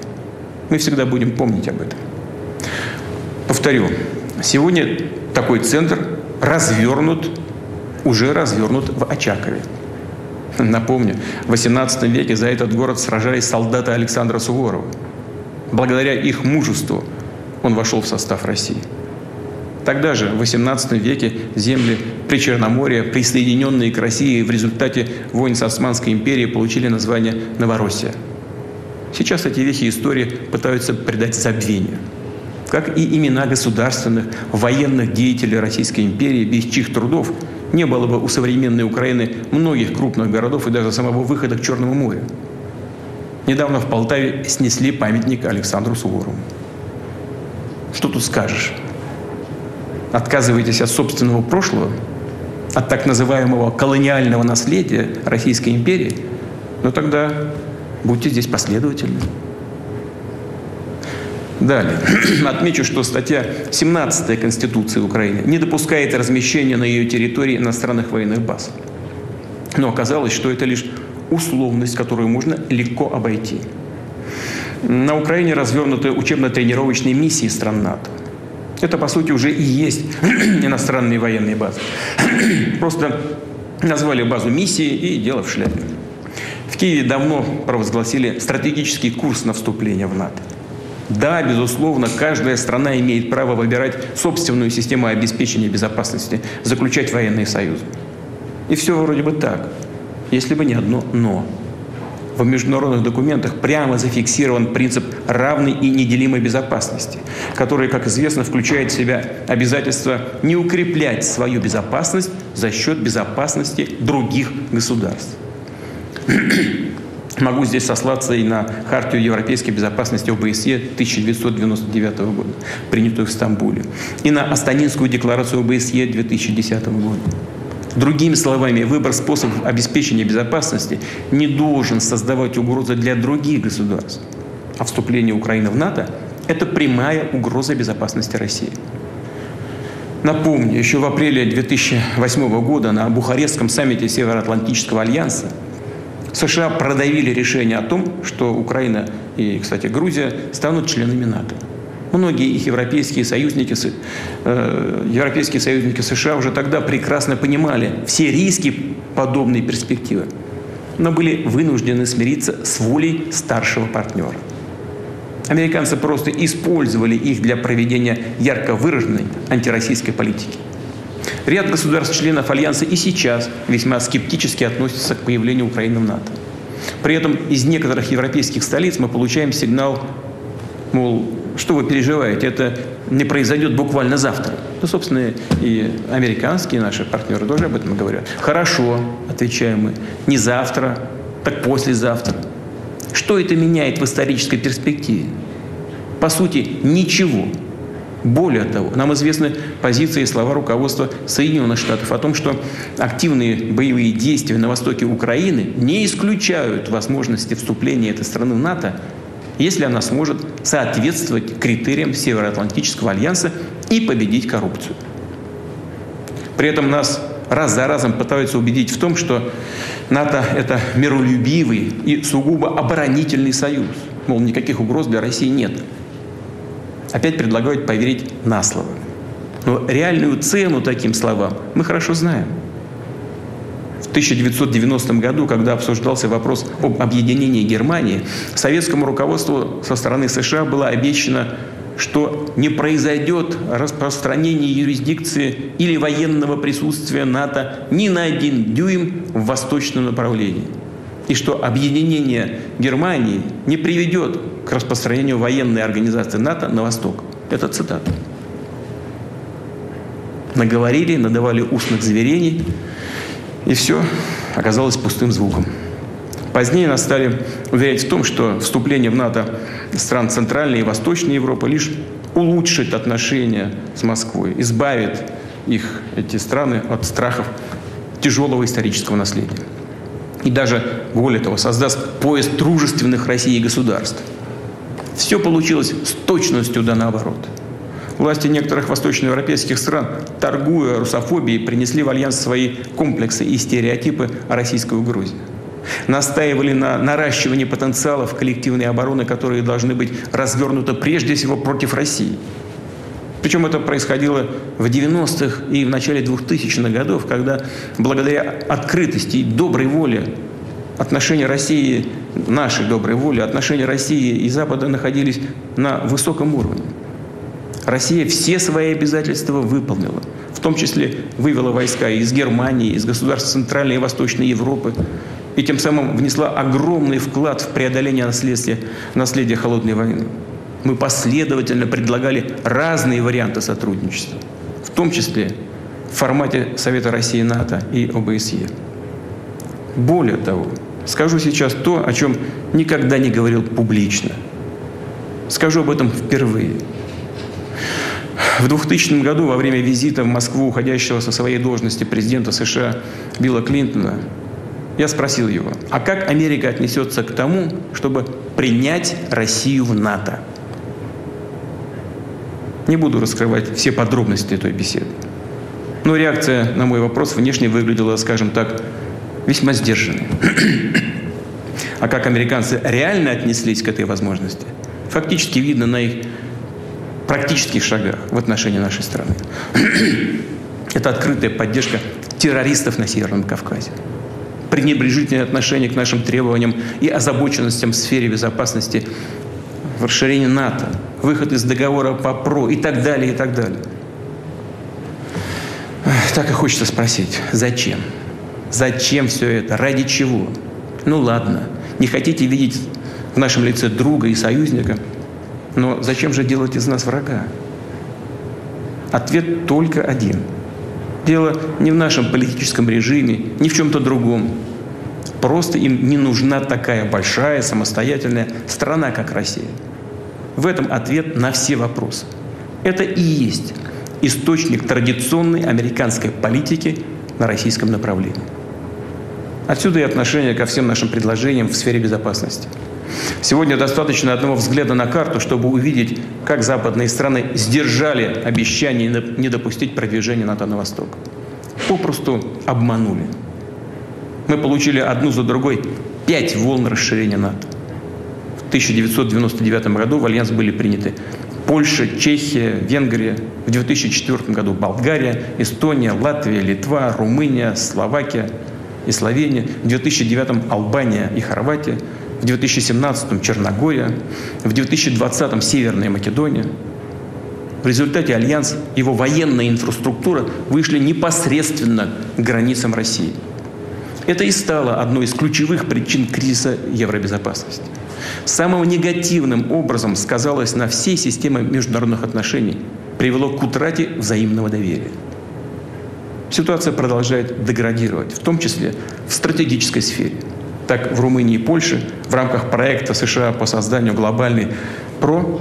Мы всегда будем помнить об этом. Повторю, сегодня такой центр развернут, уже развернут в Очакове. Напомню, в XVIII веке за этот город сражались солдаты Александра Суворова. Благодаря их мужеству он вошел в состав России. Тогда же, в XVIII веке, земли Причерноморья, присоединенные к России в результате войн с Османской империей, получили название Новороссия. Сейчас эти вехи истории пытаются придать забвению. Как и имена государственных, военных деятелей Российской империи, без чьих трудов не было бы у современной Украины многих крупных городов и даже самого выхода к Черному морю. Недавно в Полтаве снесли памятник Александру Суворову. Что тут скажешь? Отказываетесь от собственного прошлого, от так называемого колониального наследия Российской империи, но ну тогда будьте здесь последовательны. Далее. Отмечу, что статья 17 Конституции Украины не допускает размещения на ее территории иностранных военных баз. Но оказалось, что это лишь условность, которую можно легко обойти. На Украине развернуты учебно-тренировочные миссии стран НАТО. Это, по сути, уже и есть иностранные военные базы. Просто назвали базу миссии и дело в шляпе. В Киеве давно провозгласили стратегический курс на вступление в НАТО. Да, безусловно, каждая страна имеет право выбирать собственную систему обеспечения безопасности, заключать военные союзы. И все вроде бы так, если бы не одно «но». В международных документах прямо зафиксирован принцип равной и неделимой безопасности, который, как известно, включает в себя обязательство не укреплять свою безопасность за счет безопасности других государств. Могу здесь сослаться и на Хартию европейской безопасности ОБСЕ 1999 года, принятую в Стамбуле, и на Астанинскую декларацию ОБСЕ 2010 года. Другими словами, выбор способов обеспечения безопасности не должен создавать угрозы для других государств. А вступление Украины в НАТО – это прямая угроза безопасности России. Напомню, еще в апреле 2008 года на Бухарестском саммите Североатлантического альянса США продавили решение о том, что Украина и, кстати, Грузия станут членами НАТО. Многие их европейские союзники, э, европейские союзники США уже тогда прекрасно понимали все риски подобной перспективы, но были вынуждены смириться с волей старшего партнера. Американцы просто использовали их для проведения ярко выраженной антироссийской политики. Ряд государств-членов Альянса и сейчас весьма скептически относятся к появлению Украины в НАТО. При этом из некоторых европейских столиц мы получаем сигнал, мол, что вы переживаете, это не произойдет буквально завтра. Ну, собственно, и американские наши партнеры тоже об этом говорят. Хорошо, отвечаем мы, не завтра, так послезавтра. Что это меняет в исторической перспективе? По сути, ничего. Более того, нам известны позиции и слова руководства Соединенных Штатов о том, что активные боевые действия на востоке Украины не исключают возможности вступления этой страны в НАТО, если она сможет соответствовать критериям Североатлантического альянса и победить коррупцию. При этом нас раз за разом пытаются убедить в том, что НАТО – это миролюбивый и сугубо оборонительный союз. Мол, никаких угроз для России нет – опять предлагают поверить на слово. Но реальную цену таким словам мы хорошо знаем. В 1990 году, когда обсуждался вопрос об объединении Германии, советскому руководству со стороны США было обещано, что не произойдет распространение юрисдикции или военного присутствия НАТО ни на один дюйм в восточном направлении. И что объединение Германии не приведет к распространению военной организации НАТО на восток. Это цитата. Наговорили, надавали устных заверений, и все оказалось пустым звуком. Позднее нас стали уверять в том, что вступление в НАТО стран Центральной и Восточной Европы лишь улучшит отношения с Москвой, избавит их, эти страны, от страхов тяжелого исторического наследия. И даже, более того, создаст пояс дружественных России государств – все получилось с точностью да наоборот. Власти некоторых восточноевропейских стран, торгуя русофобией, принесли в альянс свои комплексы и стереотипы о российской угрозе. Настаивали на наращивании потенциалов коллективной обороны, которые должны быть развернуты прежде всего против России. Причем это происходило в 90-х и в начале 2000-х годов, когда благодаря открытости и доброй воле отношения России нашей доброй воли, отношения России и Запада находились на высоком уровне. Россия все свои обязательства выполнила, в том числе вывела войска из Германии, из государств Центральной и Восточной Европы, и тем самым внесла огромный вклад в преодоление наследия, наследия холодной войны. Мы последовательно предлагали разные варианты сотрудничества, в том числе в формате Совета России НАТО и ОБСЕ. Более того, Скажу сейчас то, о чем никогда не говорил публично. Скажу об этом впервые. В 2000 году во время визита в Москву уходящего со своей должности президента США Билла Клинтона я спросил его, а как Америка отнесется к тому, чтобы принять Россию в НАТО? Не буду раскрывать все подробности той беседы. Но реакция на мой вопрос внешне выглядела, скажем так, весьма сдержанные. А как американцы реально отнеслись к этой возможности, фактически видно на их практических шагах в отношении нашей страны. Это открытая поддержка террористов на Северном Кавказе. Пренебрежительное отношение к нашим требованиям и озабоченностям в сфере безопасности в расширении НАТО, выход из договора по ПРО и так далее, и так далее. Так и хочется спросить, зачем? Зачем все это? Ради чего? Ну ладно, не хотите видеть в нашем лице друга и союзника, но зачем же делать из нас врага? Ответ только один. Дело не в нашем политическом режиме, ни в чем-то другом. Просто им не нужна такая большая, самостоятельная страна, как Россия. В этом ответ на все вопросы. Это и есть источник традиционной американской политики на российском направлении. Отсюда и отношение ко всем нашим предложениям в сфере безопасности. Сегодня достаточно одного взгляда на карту, чтобы увидеть, как западные страны сдержали обещание не допустить продвижения НАТО на восток. Попросту обманули. Мы получили одну за другой пять волн расширения НАТО. В 1999 году в Альянс были приняты Польша, Чехия, Венгрия. В 2004 году Болгария, Эстония, Латвия, Литва, Румыния, Словакия – и Словения, в 2009 Албания и Хорватия, в 2017 Черногория, в 2020 Северная Македония. В результате Альянс, его военная инфраструктура вышли непосредственно к границам России. Это и стало одной из ключевых причин кризиса евробезопасности. самым негативным образом сказалось на всей системе международных отношений, привело к утрате взаимного доверия. Ситуация продолжает деградировать, в том числе в стратегической сфере. Так, в Румынии и Польше в рамках проекта США по созданию глобальной ПРО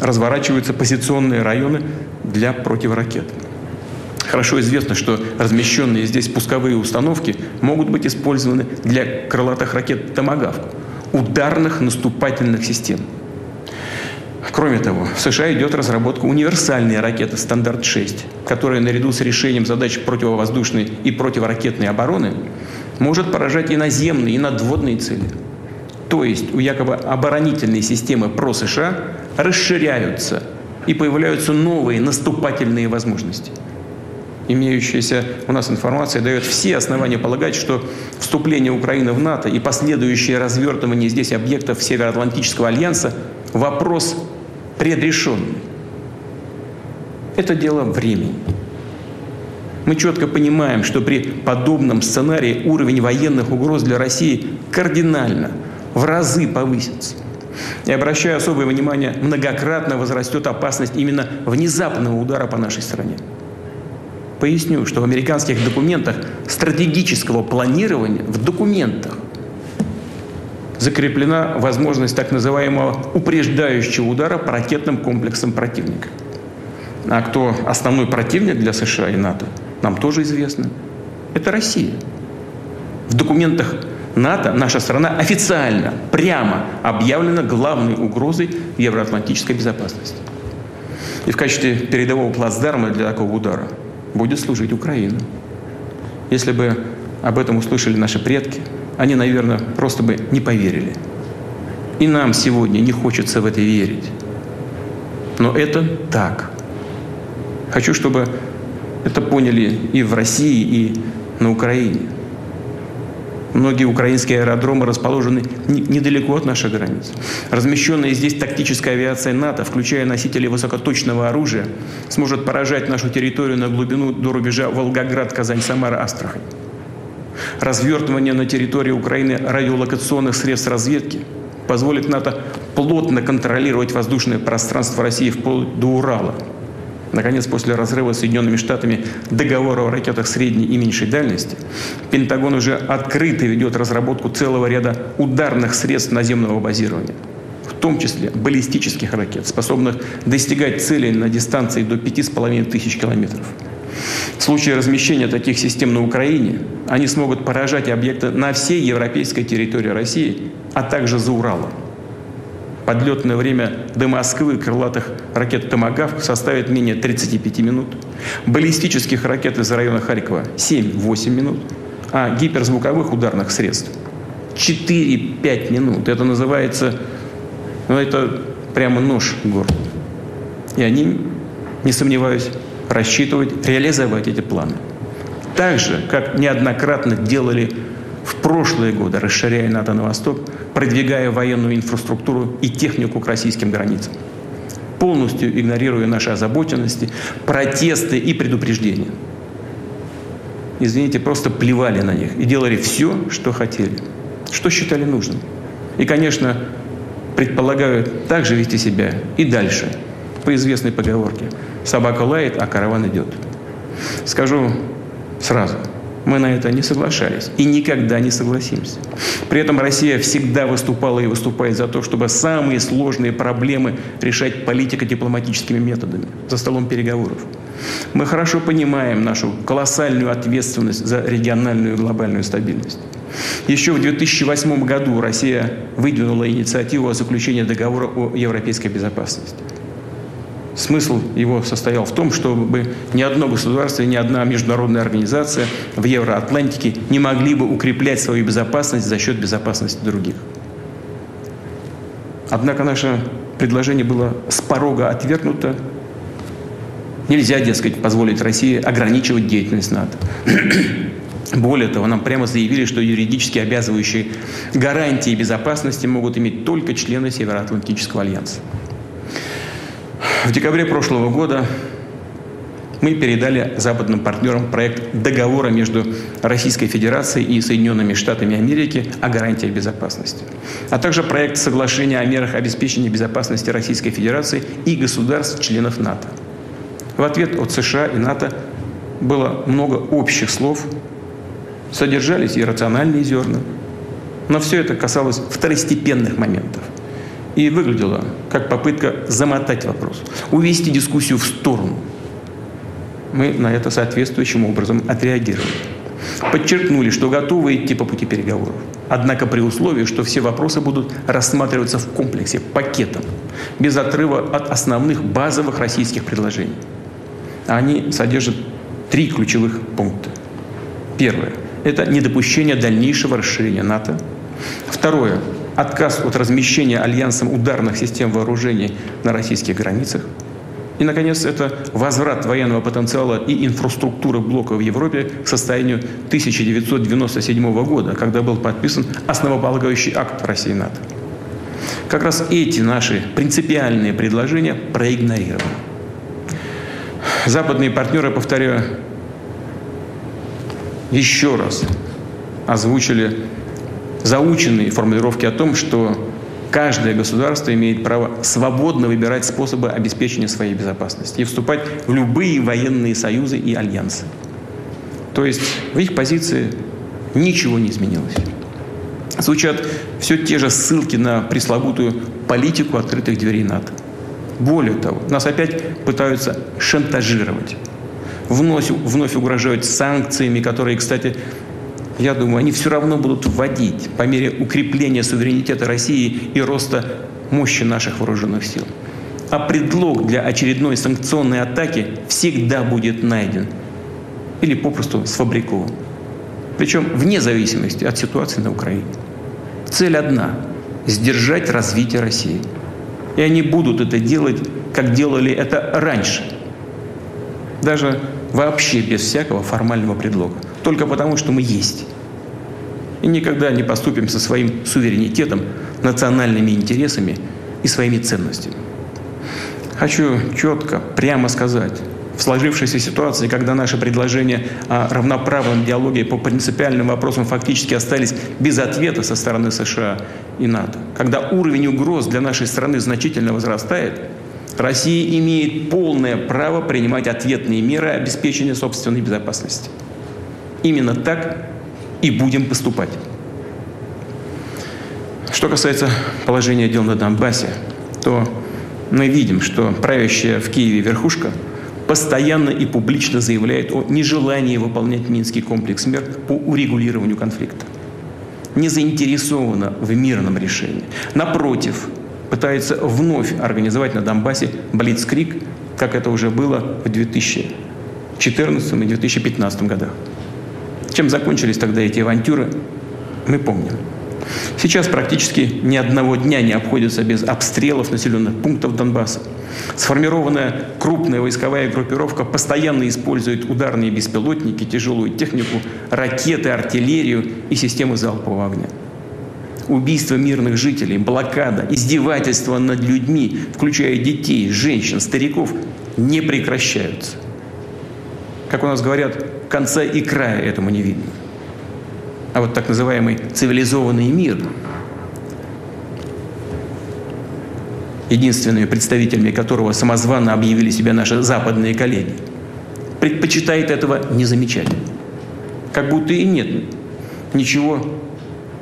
разворачиваются позиционные районы для противоракет. Хорошо известно, что размещенные здесь пусковые установки могут быть использованы для крылатых ракет «Томагавк», ударных наступательных систем. Кроме того, в США идет разработка универсальной ракеты «Стандарт-6», которая наряду с решением задач противовоздушной и противоракетной обороны может поражать и наземные, и надводные цели. То есть у якобы оборонительной системы про США расширяются и появляются новые наступательные возможности – имеющаяся у нас информация дает все основания полагать, что вступление Украины в НАТО и последующее развертывание здесь объектов Североатлантического альянса – вопрос предрешенный. Это дело времени. Мы четко понимаем, что при подобном сценарии уровень военных угроз для России кардинально, в разы повысится. И обращаю особое внимание, многократно возрастет опасность именно внезапного удара по нашей стране. Поясню, что в американских документах стратегического планирования в документах закреплена возможность так называемого упреждающего удара по ракетным комплексам противника. А кто основной противник для США и НАТО, нам тоже известно. Это Россия. В документах НАТО наша страна официально, прямо объявлена главной угрозой евроатлантической безопасности. И в качестве передового плацдарма для такого удара – будет служить Украина. Если бы об этом услышали наши предки, они, наверное, просто бы не поверили. И нам сегодня не хочется в это верить. Но это так. Хочу, чтобы это поняли и в России, и на Украине. Многие украинские аэродромы расположены недалеко от наших границ. Размещенная здесь тактическая авиация НАТО, включая носители высокоточного оружия, сможет поражать нашу территорию на глубину до рубежа Волгоград, Казань, Самара, Астрахань. Развертывание на территории Украины радиолокационных средств разведки позволит НАТО плотно контролировать воздушное пространство России вплоть до Урала – Наконец, после разрыва Соединенными Штатами договора о ракетах средней и меньшей дальности, Пентагон уже открыто ведет разработку целого ряда ударных средств наземного базирования, в том числе баллистических ракет, способных достигать целей на дистанции до 5,5 тысяч километров. В случае размещения таких систем на Украине они смогут поражать объекты на всей европейской территории России, а также за Уралом. Подлетное время до Москвы крылатых ракет «Томагавк» составит менее 35 минут. Баллистических ракет из района Харькова 7-8 минут. А гиперзвуковых ударных средств 4-5 минут. Это называется, ну это прямо нож в горло. И они, не сомневаюсь, рассчитывают реализовать эти планы. Так же, как неоднократно делали в прошлые годы, расширяя НАТО на восток, продвигая военную инфраструктуру и технику к российским границам, полностью игнорируя наши озабоченности, протесты и предупреждения. Извините, просто плевали на них и делали все, что хотели, что считали нужным. И, конечно, предполагаю также вести себя и дальше, по известной поговорке. Собака лает, а караван идет. Скажу сразу – мы на это не соглашались и никогда не согласимся. При этом Россия всегда выступала и выступает за то, чтобы самые сложные проблемы решать политико-дипломатическими методами за столом переговоров. Мы хорошо понимаем нашу колоссальную ответственность за региональную и глобальную стабильность. Еще в 2008 году Россия выдвинула инициативу о заключении договора о европейской безопасности. Смысл его состоял в том, чтобы ни одно государство ни одна международная организация в Евроатлантике не могли бы укреплять свою безопасность за счет безопасности других. Однако наше предложение было с порога отвергнуто. Нельзя, дескать, позволить России ограничивать деятельность НАТО. Более того, нам прямо заявили, что юридически обязывающие гарантии безопасности могут иметь только члены Североатлантического альянса. В декабре прошлого года мы передали западным партнерам проект договора между Российской Федерацией и Соединенными Штатами Америки о гарантиях безопасности, а также проект соглашения о мерах обеспечения безопасности Российской Федерации и государств-членов НАТО. В ответ от США и НАТО было много общих слов, содержались и рациональные зерна, но все это касалось второстепенных моментов и выглядело как попытка замотать вопрос, увести дискуссию в сторону – мы на это соответствующим образом отреагировали. Подчеркнули, что готовы идти по пути переговоров. Однако при условии, что все вопросы будут рассматриваться в комплексе, пакетом, без отрыва от основных базовых российских предложений. Они содержат три ключевых пункта. Первое – это недопущение дальнейшего расширения НАТО. Второе – отказ от размещения альянсом ударных систем вооружений на российских границах – и, наконец, это возврат военного потенциала и инфраструктуры блока в Европе к состоянию 1997 года, когда был подписан основополагающий акт России НАТО. Как раз эти наши принципиальные предложения проигнорированы. Западные партнеры, повторяю, еще раз озвучили заученные формулировки о том, что Каждое государство имеет право свободно выбирать способы обеспечения своей безопасности и вступать в любые военные союзы и альянсы. То есть в их позиции ничего не изменилось. Звучат все те же ссылки на пресловутую политику открытых дверей НАТО. Более того, нас опять пытаются шантажировать. Вновь, вновь угрожают санкциями, которые, кстати, я думаю, они все равно будут вводить по мере укрепления суверенитета России и роста мощи наших вооруженных сил. А предлог для очередной санкционной атаки всегда будет найден или попросту сфабрикован. Причем вне зависимости от ситуации на Украине. Цель одна – сдержать развитие России. И они будут это делать, как делали это раньше. Даже вообще без всякого формального предлога только потому, что мы есть. И никогда не поступим со своим суверенитетом, национальными интересами и своими ценностями. Хочу четко, прямо сказать, в сложившейся ситуации, когда наши предложения о равноправном диалоге по принципиальным вопросам фактически остались без ответа со стороны США и НАТО, когда уровень угроз для нашей страны значительно возрастает, Россия имеет полное право принимать ответные меры обеспечения собственной безопасности. Именно так и будем поступать. Что касается положения дел на Донбассе, то мы видим, что правящая в Киеве верхушка постоянно и публично заявляет о нежелании выполнять Минский комплекс мер по урегулированию конфликта. Не заинтересована в мирном решении. Напротив, пытается вновь организовать на Донбассе блицкрик, как это уже было в 2014 и 2015 годах. Чем закончились тогда эти авантюры, мы помним. Сейчас практически ни одного дня не обходится без обстрелов населенных пунктов Донбасса. Сформированная крупная войсковая группировка постоянно использует ударные беспилотники, тяжелую технику, ракеты, артиллерию и системы залпового огня. Убийства мирных жителей, блокада, издевательства над людьми, включая детей, женщин, стариков, не прекращаются. Как у нас говорят, конца и края этому не видно. А вот так называемый цивилизованный мир, единственными представителями которого самозванно объявили себя наши западные коллеги, предпочитает этого не замечать. Как будто и нет ничего,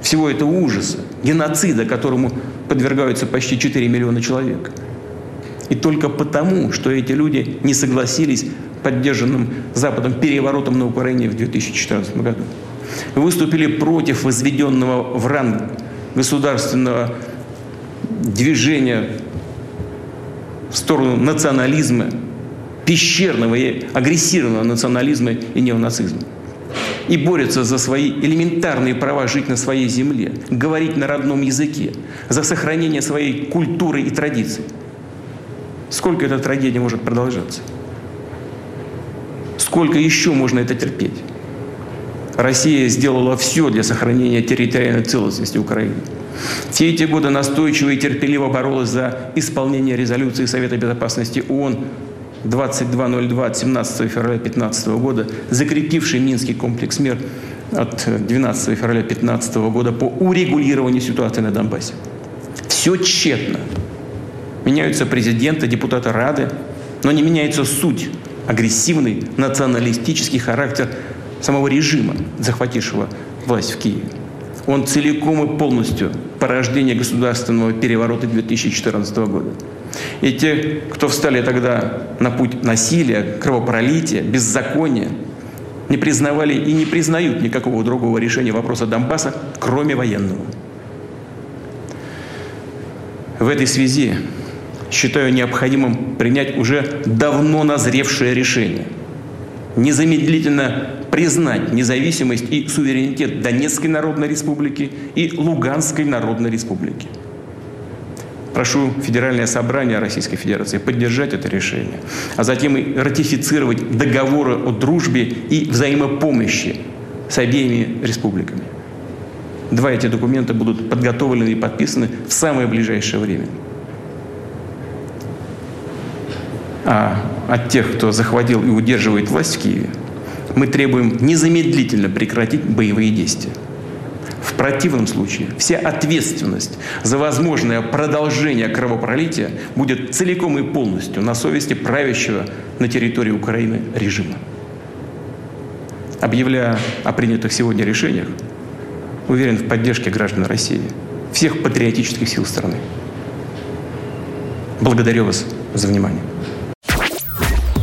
всего этого ужаса, геноцида, которому подвергаются почти 4 миллиона человек. И только потому, что эти люди не согласились поддержанным Западом переворотом на Украине в 2014 году. Выступили против возведенного в ранг государственного движения в сторону национализма, пещерного и агрессивного национализма и неонацизма. И борются за свои элементарные права жить на своей земле, говорить на родном языке, за сохранение своей культуры и традиций. Сколько эта трагедия может продолжаться? Сколько еще можно это терпеть? Россия сделала все для сохранения территориальной целостности Украины. Все эти годы настойчиво и терпеливо боролась за исполнение резолюции Совета Безопасности ООН 2202 от 17 февраля 2015 года, закрепивший Минский комплекс мер от 12 февраля 2015 года по урегулированию ситуации на Донбассе. Все тщетно. Меняются президенты, депутаты Рады, но не меняется суть, агрессивный националистический характер самого режима, захватившего власть в Киеве. Он целиком и полностью порождение государственного переворота 2014 года. И те, кто встали тогда на путь насилия, кровопролития, беззакония, не признавали и не признают никакого другого решения вопроса Донбасса, кроме военного. В этой связи считаю необходимым принять уже давно назревшее решение. Незамедлительно признать независимость и суверенитет Донецкой Народной Республики и Луганской Народной Республики. Прошу Федеральное собрание Российской Федерации поддержать это решение, а затем и ратифицировать договоры о дружбе и взаимопомощи с обеими республиками. Два эти документа будут подготовлены и подписаны в самое ближайшее время. А от тех, кто захватил и удерживает власть в Киеве, мы требуем незамедлительно прекратить боевые действия. В противном случае вся ответственность за возможное продолжение кровопролития будет целиком и полностью на совести правящего на территории Украины режима. Объявляя о принятых сегодня решениях, уверен в поддержке граждан России, всех патриотических сил страны. Благодарю вас за внимание.